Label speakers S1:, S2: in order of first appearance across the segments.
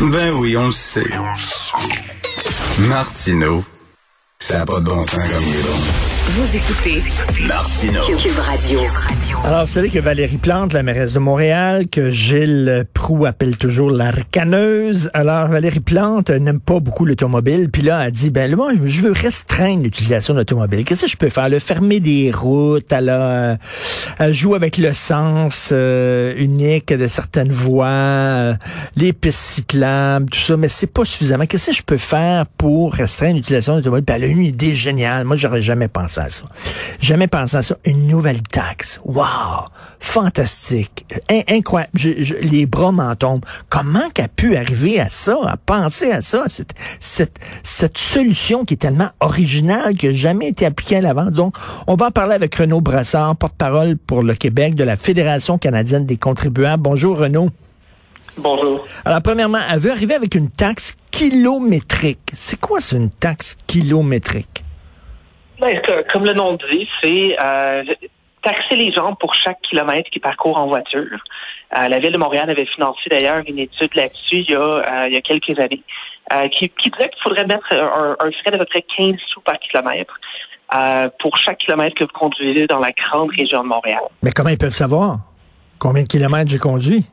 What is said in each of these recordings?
S1: Ben oui, on le sait. Martineau, ça n'a pas de bon sens comme il est bon.
S2: Vous écoutez
S1: Martineau.
S2: Cube Radio.
S3: Alors, vous savez que Valérie Plante, la mairesse de Montréal, que Gilles Proux appelle toujours la ricaneuse. Alors, Valérie Plante n'aime pas beaucoup l'automobile. Puis là, elle dit, ben, moi, je veux restreindre l'utilisation de l'automobile. Qu'est-ce que je peux faire? Le fermer des routes, elle, a, elle joue avec le sens euh, unique de certaines voies, euh, les pistes cyclables, tout ça. Mais c'est pas suffisamment. Qu'est-ce que je peux faire pour restreindre l'utilisation de l'automobile? Puis elle a une idée géniale. Moi, j'aurais jamais pensé à ça. Jamais pensé à ça. Une nouvelle taxe. Wow! Fantastique. In- incroyable. Je- je- les bras m'en tombent. Comment qu'elle a pu arriver à ça, à penser à ça, cette, cette, cette solution qui est tellement originale, qui n'a jamais été appliquée à l'avant. Donc, on va en parler avec Renaud Brassard, porte-parole pour le Québec de la Fédération canadienne des contribuables. Bonjour, Renaud.
S4: Bonjour.
S3: Alors, premièrement, elle veut arriver avec une taxe kilométrique. C'est quoi, c'est une taxe kilométrique?
S4: Ben, comme le nom dit, c'est euh, taxer les gens pour chaque kilomètre qu'ils parcourent en voiture. Euh, la Ville de Montréal avait financé d'ailleurs une étude là-dessus il, y a, euh, quelques années qui, disait qu'il faudrait mettre un, un frais d'à peu près 15 sous par kilomètre pour chaque kilomètre que vous conduisez dans la grande région de Montréal.
S3: Mais comment ils peuvent savoir combien de kilomètres j'ai conduit?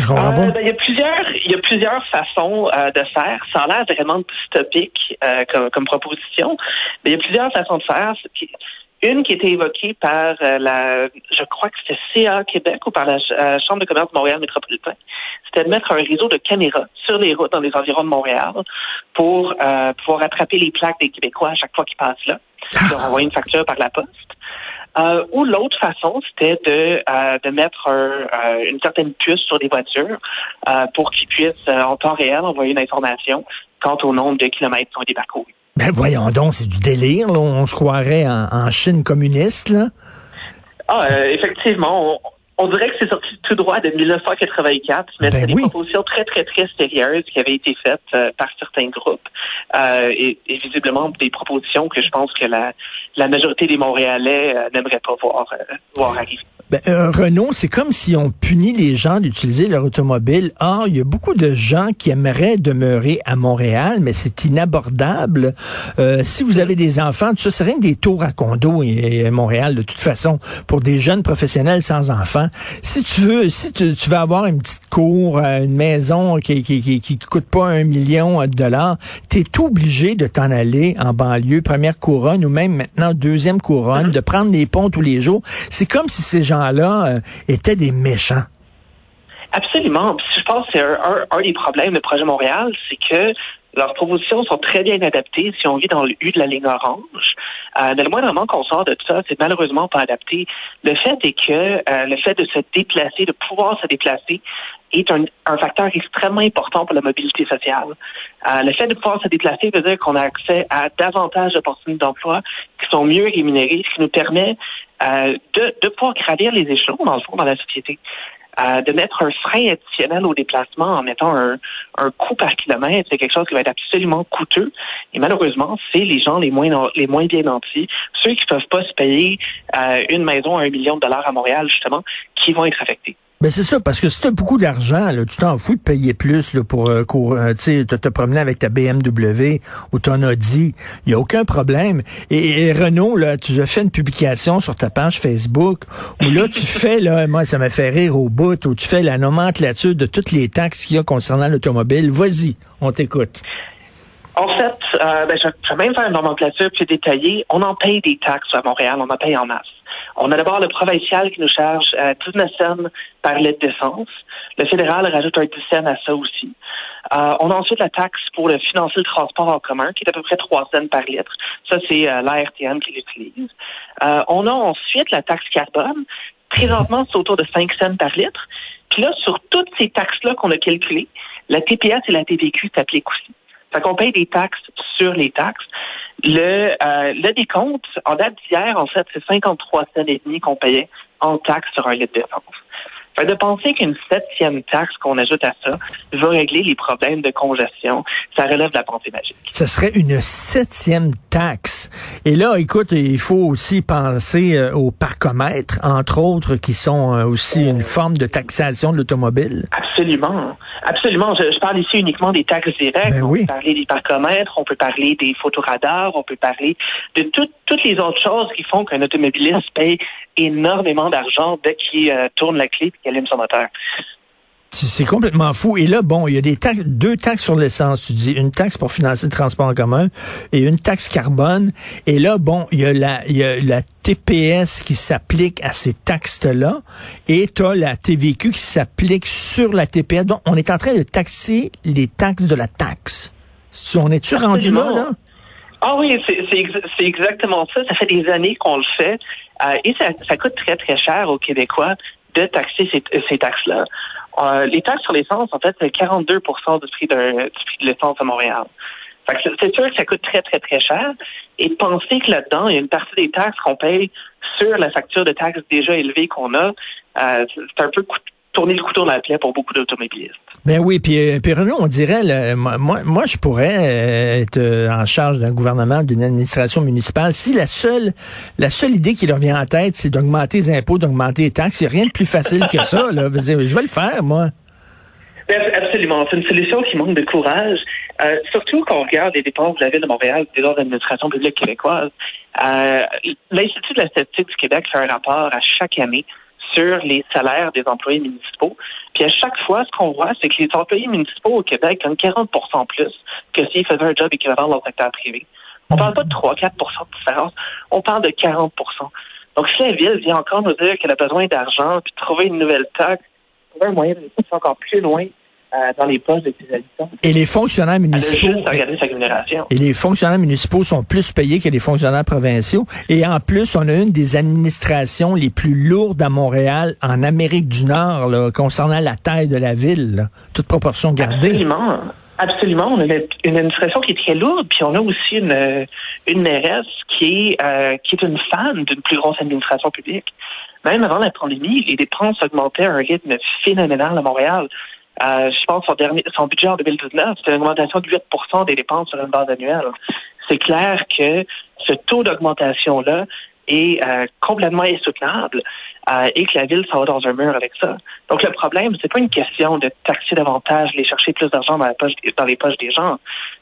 S3: Je comprends
S4: Euh, ben, il y a plusieurs, il y a plusieurs façons euh, de faire. Ça a l'air vraiment dystopique euh, comme, comme proposition, mais il y a plusieurs façons de faire. Une qui était évoquée par euh, la, je crois que c'était CA Québec ou par la euh, Chambre de commerce de Montréal métropolitain, c'était de mettre un réseau de caméras sur les routes dans les environs de Montréal pour euh, pouvoir attraper les plaques des Québécois à chaque fois qu'ils passent là. Leur envoyer une facture par la poste. Euh, ou l'autre façon, c'était de, euh, de mettre un, euh, une certaine puce sur des voitures pour qu'ils puissent, en temps réel, envoyer une information quant au nombre de kilomètres qui ont été parcourus.
S3: Ben voyons donc, c'est du délire. Là. On se croirait en, en Chine communiste. Là.
S4: Ah, euh, effectivement, on, on dirait que c'est sorti tout droit de 1984, mais
S3: Ben
S4: c'est des
S3: oui.
S4: propositions très, très, très sérieuses qui avaient été faites euh, par certains groupes. Euh, et, et visiblement des propositions que je pense que la, la majorité des Montréalais euh, n'aimeraient pas voir, euh, voir arriver.
S3: Ben, euh, Renault, c'est comme si on punit les gens d'utiliser leur automobile. Or, il y a beaucoup de gens qui aimeraient demeurer à Montréal, mais c'est inabordable. Euh, si vous avez des enfants, tout ça, c'est rien que des tours à condo et, et Montréal, de toute façon, pour des jeunes professionnels sans enfants. Si tu veux, si tu, tu veux avoir une petite cour, euh, une maison qui, qui, qui, qui coûte pas un million de dollars, t'es obligé de t'en aller en banlieue, première couronne ou même maintenant deuxième couronne, de prendre les ponts tous les jours. C'est comme si ces gens-là euh, étaient des méchants.
S4: Absolument. Puis je pense que c'est un, un, un des problèmes de Projet Montréal, c'est que leurs propositions sont très bien adaptées si on vit dans le U de la ligne orange. Euh, mais le moindrement qu'on sort de ça, c'est malheureusement pas adapté. Le fait est que euh, le fait de se déplacer, de pouvoir se déplacer, est un, un facteur extrêmement important pour la mobilité sociale. Euh, le fait de pouvoir se déplacer veut dire qu'on a accès à davantage d'opportunités d'emploi qui sont mieux rémunérées, ce qui nous permet euh, de, de pouvoir gravir les échelons, dans le fond, dans la société. De mettre un frein additionnel au déplacement en mettant un, un coût par kilomètre, c'est quelque chose qui va être absolument coûteux. Et malheureusement, c'est les gens les moins les moins bien nantis, ceux qui peuvent pas se payer euh, une maison à un million de dollars à Montréal, justement, qui vont être affectés.
S3: Ben c'est ça, parce que si t'as beaucoup d'argent, là, tu t'en fous de payer plus là, pour euh, euh, tu sais, te, te promener avec ta BMW ou ton Audi. Il y a aucun problème. Et, et Renault, là, tu as fait une publication sur ta page Facebook où là, tu fais, là, moi, ça m'a fait rire au bout, où tu fais la nomenclature de toutes les taxes qu'il y a concernant l'automobile. Vas-y, on t'écoute.
S4: En fait, euh, ben, je vais même faire une nomenclature plus détaillée. On en paye des taxes à Montréal, on en paye en masse. On a d'abord le provincial qui nous charge euh, 19 cents par litre d'essence. Le fédéral rajoute un 10 cents à ça aussi. Euh, on a ensuite la taxe pour le financer le transport en commun, qui est à peu près 3 cents par litre. Ça, c'est euh, l'ARTM qui l'utilise. Euh, on a ensuite la taxe carbone. Présentement, c'est autour de 5 cents par litre. Puis là, sur toutes ces taxes-là qu'on a calculées, la TPS et la TVQ s'appliquent aussi. Fait qu'on paye des taxes sur les taxes. Le, euh, le décompte, en date d'hier, en fait, c'est 53 cents et demi qu'on payait en taxes sur un litre d'essence. Fait de penser qu'une septième taxe qu'on ajoute à ça va régler les problèmes de congestion, ça relève de la pensée magique.
S3: Ce serait une septième taxe. Et là, écoute, il faut aussi penser euh, aux parcomètres, entre autres, qui sont euh, aussi une forme de taxation de l'automobile.
S4: Absolument. Absolument. Je, je, parle ici uniquement des taxes directes.
S3: Ben
S4: on
S3: oui.
S4: peut parler des parcomètres, on peut parler des photoradars, on peut parler de tout- toutes les autres choses qui font qu'un automobiliste paye énormément d'argent dès qu'il euh, tourne la clé et qu'il allume son moteur.
S3: C'est complètement fou. Et là, bon, il y a des taxes, deux taxes sur l'essence. Tu dis une taxe pour financer le transport en commun et une taxe carbone. Et là, bon, il y a la, il y a la TPS qui s'applique à ces taxes-là et tu as la TVQ qui s'applique sur la TPS. Donc, on est en train de taxer les taxes de la taxe. On est-tu rendu là, là?
S4: Ah oui, c'est exactement ça. Ça fait des années qu'on le fait. Euh, et ça, ça coûte très, très cher aux Québécois de taxer ces, ces taxes-là. Euh, les taxes sur l'essence, en fait, c'est 42 du prix de, du prix de l'essence à Montréal. C'est- sûr que ça coûte très, très, très cher. Et penser que là-dedans, il y a une partie des taxes qu'on paye sur la facture de taxes déjà élevée qu'on a, euh, c'est un peu cou- tourner le couteau dans la plaie pour beaucoup d'automobilistes.
S3: Ben oui, puis, euh, puis Renaud, on dirait, là, moi, moi, je pourrais euh, être euh, en charge d'un gouvernement, d'une administration municipale. Si la seule, la seule idée qui leur vient en tête, c'est d'augmenter les impôts, d'augmenter les taxes, il n'y a rien de plus facile que ça. Là. Je veux dire, je vais le faire, moi.
S4: Ben, Absolument. C'est une solution qui manque de courage. Euh, surtout quand on regarde les dépenses de la Ville de Montréal, des autres administrations publiques québécoises. Euh, L'Institut de la statistique du Québec fait un rapport à chaque année sur les salaires des employés municipaux. Puis à chaque fois, ce qu'on voit, c'est que les employés municipaux au Québec gagnent 40 plus que s'ils faisaient un job équivalent dans le secteur privé. On parle pas de 3-4% de différence, on parle de 40% Donc si la Ville vient encore nous dire qu'elle a besoin d'argent, puis trouver une nouvelle taxe, trouver un moyen de encore plus loin euh, dans les postes de ses habitants,
S3: Et les fonctionnaires municipaux.
S4: juste à regarder sa rémunération.
S3: Et les fonctionnaires municipaux sont plus payés que les fonctionnaires provinciaux. Et en plus, on a une des administrations les plus lourdes à Montréal, en Amérique du Nord, là, concernant la taille de la ville, là. toute proportion gardée.
S4: Absolument. Absolument. On a une une administration qui est très lourde, puis on a aussi une, une mairesse qui est, euh, qui est une fan d'une plus grosse administration publique. Même avant la pandémie, les dépenses augmentaient à un rythme phénoménal à Montréal. Euh, je pense son dernier, son budget en 2019, c'était une augmentation de 8% des dépenses sur une base annuelle. C'est clair que ce taux d'augmentation-là est euh, complètement insoutenable euh, et que la ville s'en va dans un mur avec ça. Donc le problème, c'est pas une question de taxer davantage, les chercher plus d'argent dans, la poche, dans les poches des gens.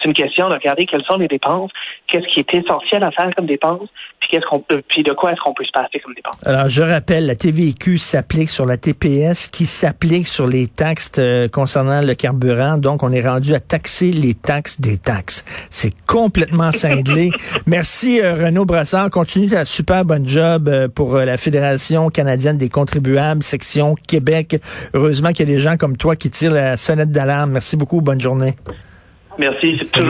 S4: C'est une question de regarder quelles sont les dépenses, qu'est-ce qui est essentiel à faire comme dépenses, puis qu'est-ce qu'on peut, puis de quoi est-ce qu'on peut se passer comme dépenses.
S3: Alors, je rappelle, la TVQ s'applique sur la TPS qui s'applique sur les taxes euh, concernant le carburant. Donc, on est rendu à taxer les taxes des taxes. C'est complètement cinglé. Merci, euh, Renaud Brassard. Continue ta super bonne job euh, pour euh, la Fédération canadienne des contribuables, section Québec. Heureusement qu'il y a des gens comme toi qui tirent la sonnette d'alarme. Merci beaucoup. Bonne journée.
S4: Merci, c'est toujours